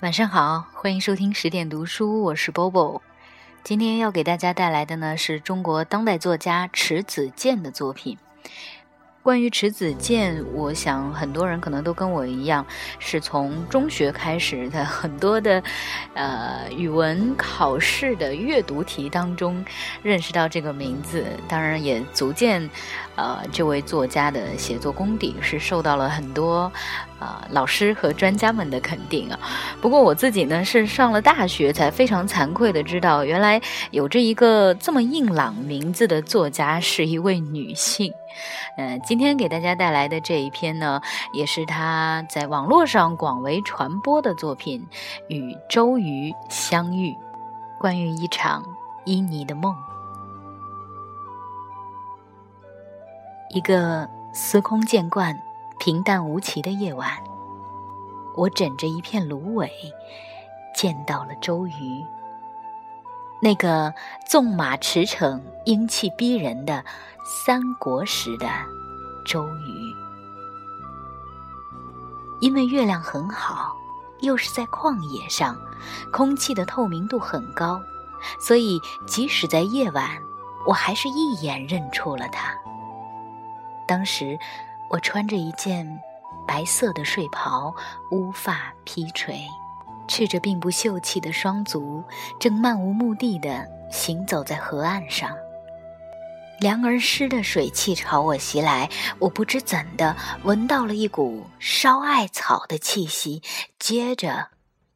晚上好，欢迎收听十点读书，我是 Bobo。今天要给大家带来的呢是中国当代作家迟子建的作品。关于迟子建，我想很多人可能都跟我一样，是从中学开始的很多的，呃，语文考试的阅读题当中认识到这个名字。当然，也足见，呃，这位作家的写作功底是受到了很多。啊，老师和专家们的肯定啊。不过我自己呢，是上了大学才非常惭愧的知道，原来有着一个这么硬朗名字的作家是一位女性。呃，今天给大家带来的这一篇呢，也是她在网络上广为传播的作品《与周瑜相遇》，关于一场旖旎的梦，一个司空见惯。平淡无奇的夜晚，我枕着一片芦苇，见到了周瑜。那个纵马驰骋、英气逼人的三国时的周瑜。因为月亮很好，又是在旷野上，空气的透明度很高，所以即使在夜晚，我还是一眼认出了他。当时。我穿着一件白色的睡袍，乌发披垂，赤着并不秀气的双足，正漫无目的地行走在河岸上。凉而湿的水汽朝我袭来，我不知怎的闻到了一股烧艾草的气息，接着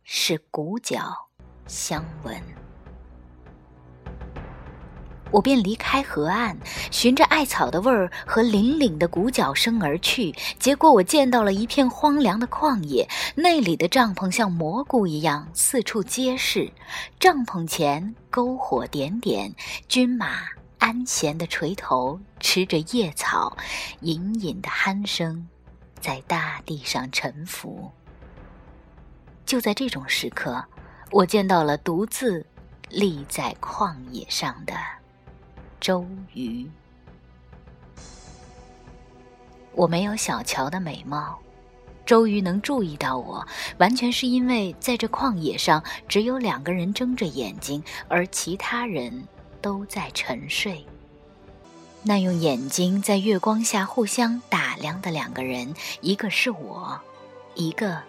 是骨角香闻。我便离开河岸，循着艾草的味儿和凛凛的鼓角声而去。结果我见到了一片荒凉的旷野，那里的帐篷像蘑菇一样四处皆是。帐篷前篝火点点，军马安闲地垂头吃着叶草，隐隐的鼾声在大地上沉浮。就在这种时刻，我见到了独自立在旷野上的。周瑜，我没有小乔的美貌，周瑜能注意到我，完全是因为在这旷野上只有两个人睁着眼睛，而其他人都在沉睡。那用眼睛在月光下互相打量的两个人，一个是我，一个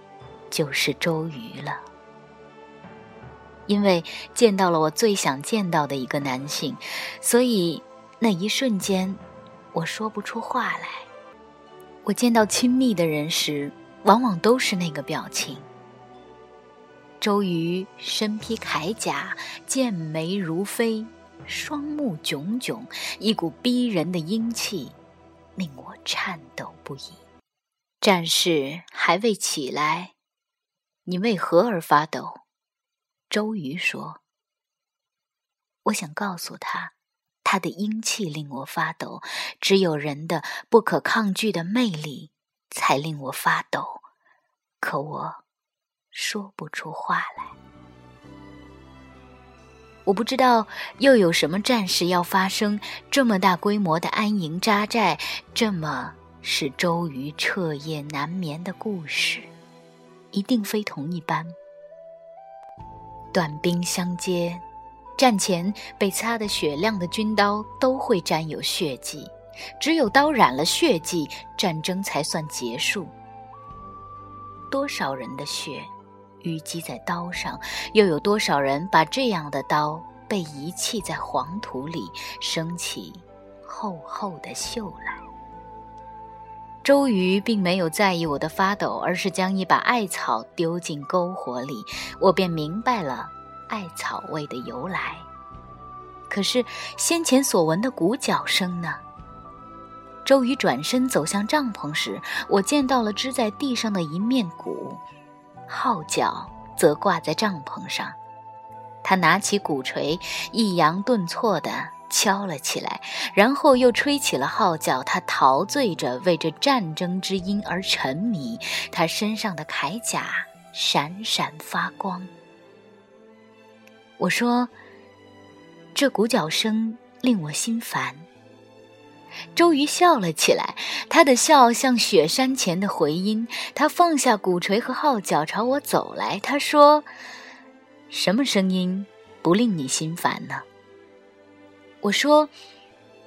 就是周瑜了。因为见到了我最想见到的一个男性，所以那一瞬间，我说不出话来。我见到亲密的人时，往往都是那个表情。周瑜身披铠甲，剑眉如飞，双目炯炯，一股逼人的英气，令我颤抖不已。战事还未起来，你为何而发抖？周瑜说：“我想告诉他，他的英气令我发抖，只有人的不可抗拒的魅力才令我发抖。可我说不出话来。我不知道又有什么战事要发生，这么大规模的安营扎寨，这么使周瑜彻夜难眠的故事，一定非同一般。”短兵相接，战前被擦得雪亮的军刀都会沾有血迹，只有刀染了血迹，战争才算结束。多少人的血淤积在刀上，又有多少人把这样的刀被遗弃在黄土里，升起厚厚的锈来？周瑜并没有在意我的发抖，而是将一把艾草丢进篝火里，我便明白了艾草味的由来。可是先前所闻的鼓角声呢？周瑜转身走向帐篷时，我见到了支在地上的一面鼓，号角则挂在帐篷上。他拿起鼓槌，抑扬顿挫的。敲了起来，然后又吹起了号角。他陶醉着为这战争之音而沉迷，他身上的铠甲闪闪发光。我说：“这鼓角声令我心烦。”周瑜笑了起来，他的笑像雪山前的回音。他放下鼓槌和号角，朝我走来。他说：“什么声音不令你心烦呢？”我说：“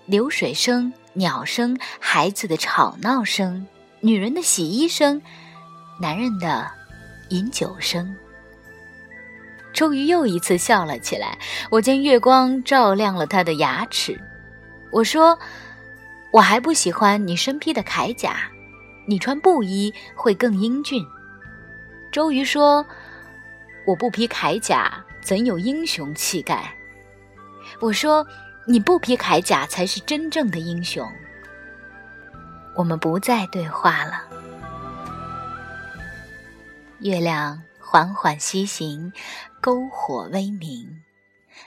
流水声、鸟声、孩子的吵闹声、女人的洗衣声、男人的饮酒声。”周瑜又一次笑了起来。我见月光照亮了他的牙齿。我说。我还不喜欢你身披的铠甲，你穿布衣会更英俊。周瑜说：“我不披铠甲，怎有英雄气概？”我说：“你不披铠甲才是真正的英雄。”我们不再对话了。月亮缓缓西行，篝火微明，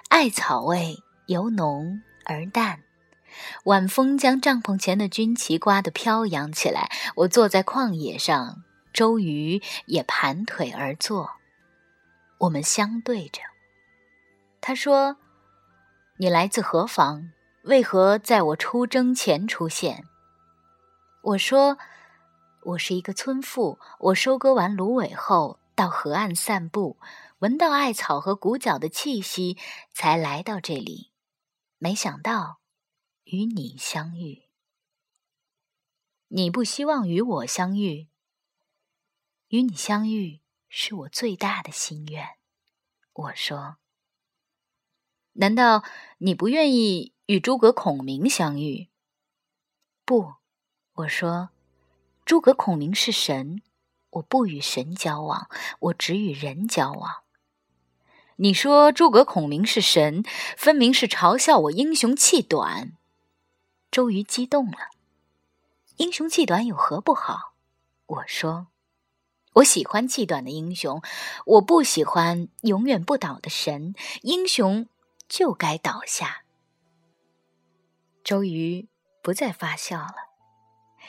艾草味由浓而淡。晚风将帐篷前的军旗刮得飘扬起来。我坐在旷野上，周瑜也盘腿而坐。我们相对着。他说：“你来自何方？为何在我出征前出现？”我说：“我是一个村妇。我收割完芦苇后，到河岸散步，闻到艾草和谷角的气息，才来到这里。没想到。”与你相遇，你不希望与我相遇。与你相遇是我最大的心愿。我说：“难道你不愿意与诸葛孔明相遇？”不，我说：“诸葛孔明是神，我不与神交往，我只与人交往。”你说诸葛孔明是神，分明是嘲笑我英雄气短。周瑜激动了，英雄气短有何不好？我说，我喜欢气短的英雄，我不喜欢永远不倒的神。英雄就该倒下。周瑜不再发笑了，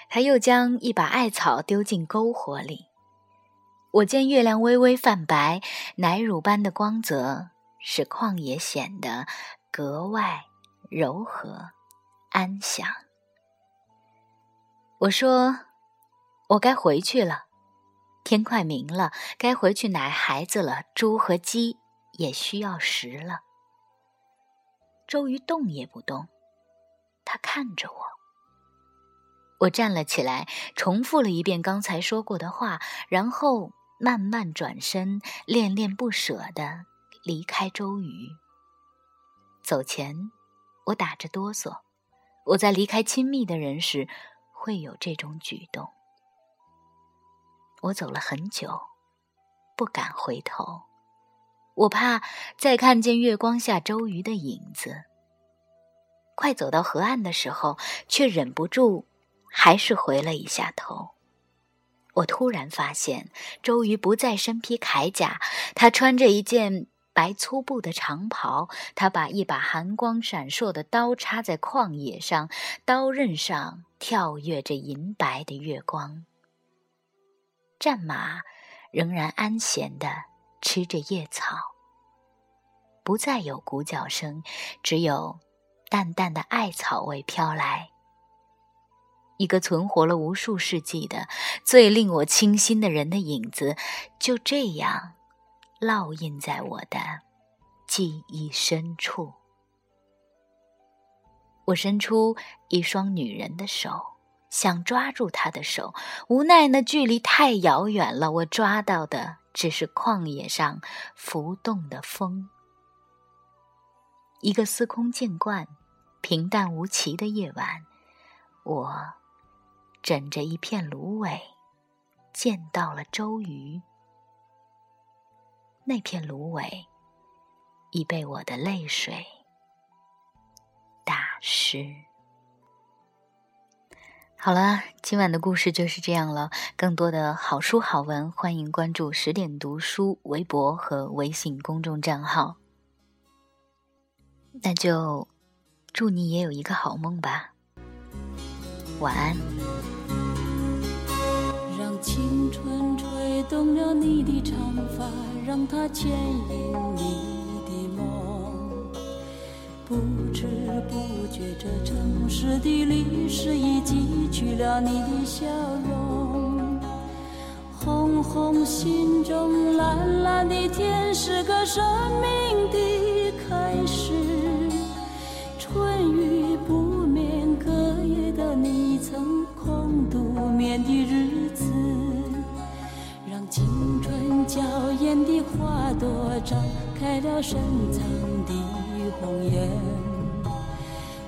他又将一把艾草丢进篝火里。我见月亮微微泛白，奶乳般的光泽使旷野显得格外柔和。安详。我说：“我该回去了，天快明了，该回去奶孩子了。猪和鸡也需要食了。”周瑜动也不动，他看着我。我站了起来，重复了一遍刚才说过的话，然后慢慢转身，恋恋不舍的离开周瑜。走前，我打着哆嗦。我在离开亲密的人时，会有这种举动。我走了很久，不敢回头，我怕再看见月光下周瑜的影子。快走到河岸的时候，却忍不住，还是回了一下头。我突然发现，周瑜不再身披铠甲，他穿着一件。白粗布的长袍，他把一把寒光闪烁的刀插在旷野上，刀刃上跳跃着银白的月光。战马仍然安闲地吃着叶草，不再有鼓角声，只有淡淡的艾草味飘来。一个存活了无数世纪的、最令我倾心的人的影子，就这样。烙印在我的记忆深处。我伸出一双女人的手，想抓住她的手，无奈那距离太遥远了。我抓到的只是旷野上浮动的风。一个司空见惯、平淡无奇的夜晚，我枕着一片芦苇，见到了周瑜。那片芦苇已被我的泪水打湿。好了，今晚的故事就是这样了。更多的好书好文，欢迎关注十点读书微博和微信公众账号。那就祝你也有一个好梦吧，晚安。让青春吹动了你的长发。让它牵引你的梦，不知不觉，这城市的历史已记取了你的笑容。红红心中，蓝蓝的天，是个生命的开始。曾空独眠的日子，让青春娇艳的花朵绽开了深藏的。红颜，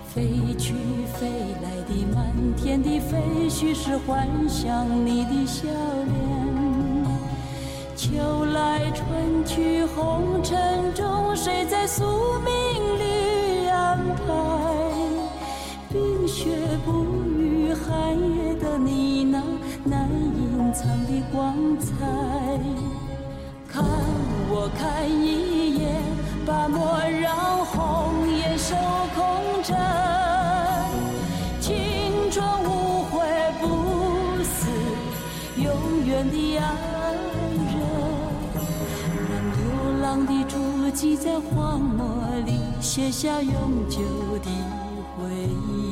飞去飞来的满天的飞絮是幻想你的笑脸。秋来春去红尘中，谁在宿命里安排？冰雪不，寒夜的你那难隐藏的光彩。看我看一眼，把莫让红颜。守空枕，青春无悔不死，永远的爱人。让流浪的足迹在荒漠里写下永久的回忆。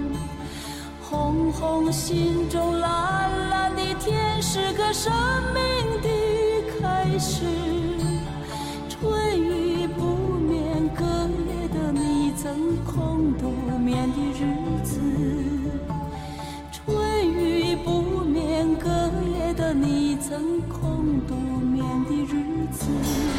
红红心中蓝蓝的天是个生命的开始。春雨不眠隔夜的你曾空独眠的日子。春雨不眠隔夜的你曾空独眠的日子。